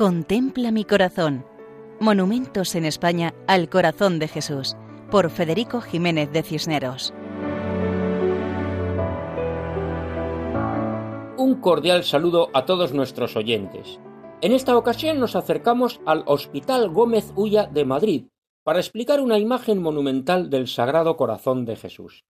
Contempla mi corazón. Monumentos en España al corazón de Jesús, por Federico Jiménez de Cisneros. Un cordial saludo a todos nuestros oyentes. En esta ocasión nos acercamos al Hospital Gómez Ulla de Madrid para explicar una imagen monumental del Sagrado Corazón de Jesús.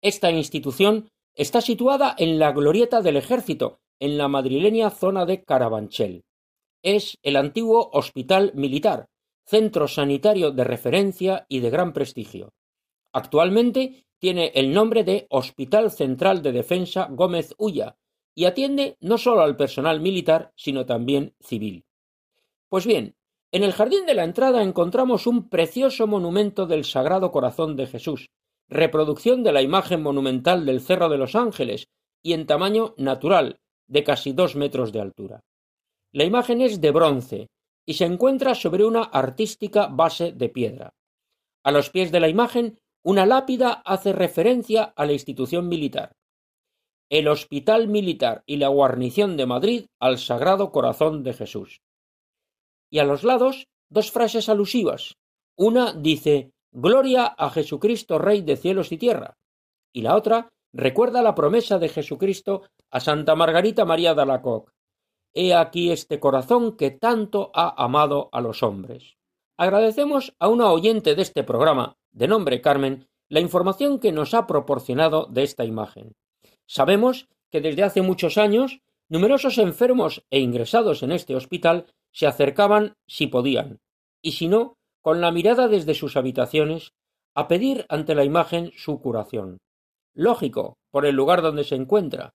Esta institución está situada en la Glorieta del Ejército, en la madrileña zona de Carabanchel es el antiguo Hospital Militar, centro sanitario de referencia y de gran prestigio. Actualmente tiene el nombre de Hospital Central de Defensa Gómez Ulla y atiende no solo al personal militar, sino también civil. Pues bien, en el jardín de la entrada encontramos un precioso monumento del Sagrado Corazón de Jesús, reproducción de la imagen monumental del Cerro de los Ángeles y en tamaño natural, de casi dos metros de altura. La imagen es de bronce y se encuentra sobre una artística base de piedra. A los pies de la imagen, una lápida hace referencia a la institución militar. El Hospital Militar y la Guarnición de Madrid al Sagrado Corazón de Jesús. Y a los lados, dos frases alusivas. Una dice Gloria a Jesucristo Rey de cielos y tierra. Y la otra recuerda la promesa de Jesucristo a Santa Margarita María de Alacoque He aquí este corazón que tanto ha amado a los hombres. Agradecemos a una oyente de este programa, de nombre Carmen, la información que nos ha proporcionado de esta imagen. Sabemos que desde hace muchos años numerosos enfermos e ingresados en este hospital se acercaban si podían, y si no, con la mirada desde sus habitaciones, a pedir ante la imagen su curación. Lógico, por el lugar donde se encuentra,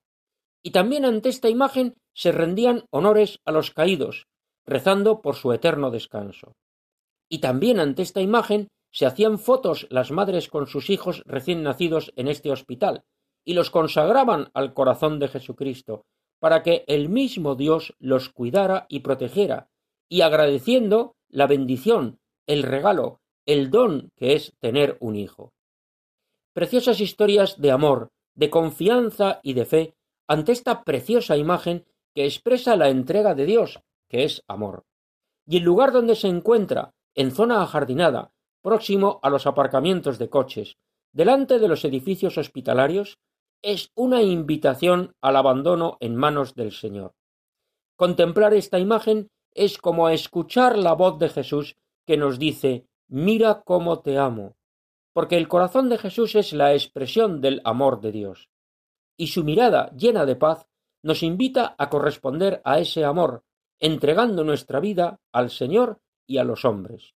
y también ante esta imagen se rendían honores a los caídos, rezando por su eterno descanso. Y también ante esta imagen se hacían fotos las madres con sus hijos recién nacidos en este hospital, y los consagraban al corazón de Jesucristo, para que el mismo Dios los cuidara y protegiera, y agradeciendo la bendición, el regalo, el don que es tener un hijo. Preciosas historias de amor, de confianza y de fe ante esta preciosa imagen que expresa la entrega de Dios, que es amor. Y el lugar donde se encuentra, en zona ajardinada, próximo a los aparcamientos de coches, delante de los edificios hospitalarios, es una invitación al abandono en manos del Señor. Contemplar esta imagen es como escuchar la voz de Jesús que nos dice Mira cómo te amo, porque el corazón de Jesús es la expresión del amor de Dios y su mirada llena de paz nos invita a corresponder a ese amor, entregando nuestra vida al Señor y a los hombres.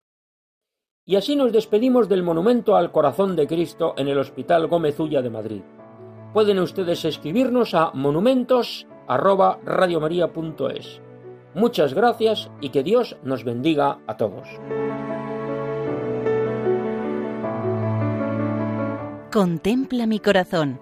Y así nos despedimos del monumento al corazón de Cristo en el Hospital Gómez Ulla de Madrid. Pueden ustedes escribirnos a monumentos@radiomaria.es. Muchas gracias y que Dios nos bendiga a todos. Contempla mi corazón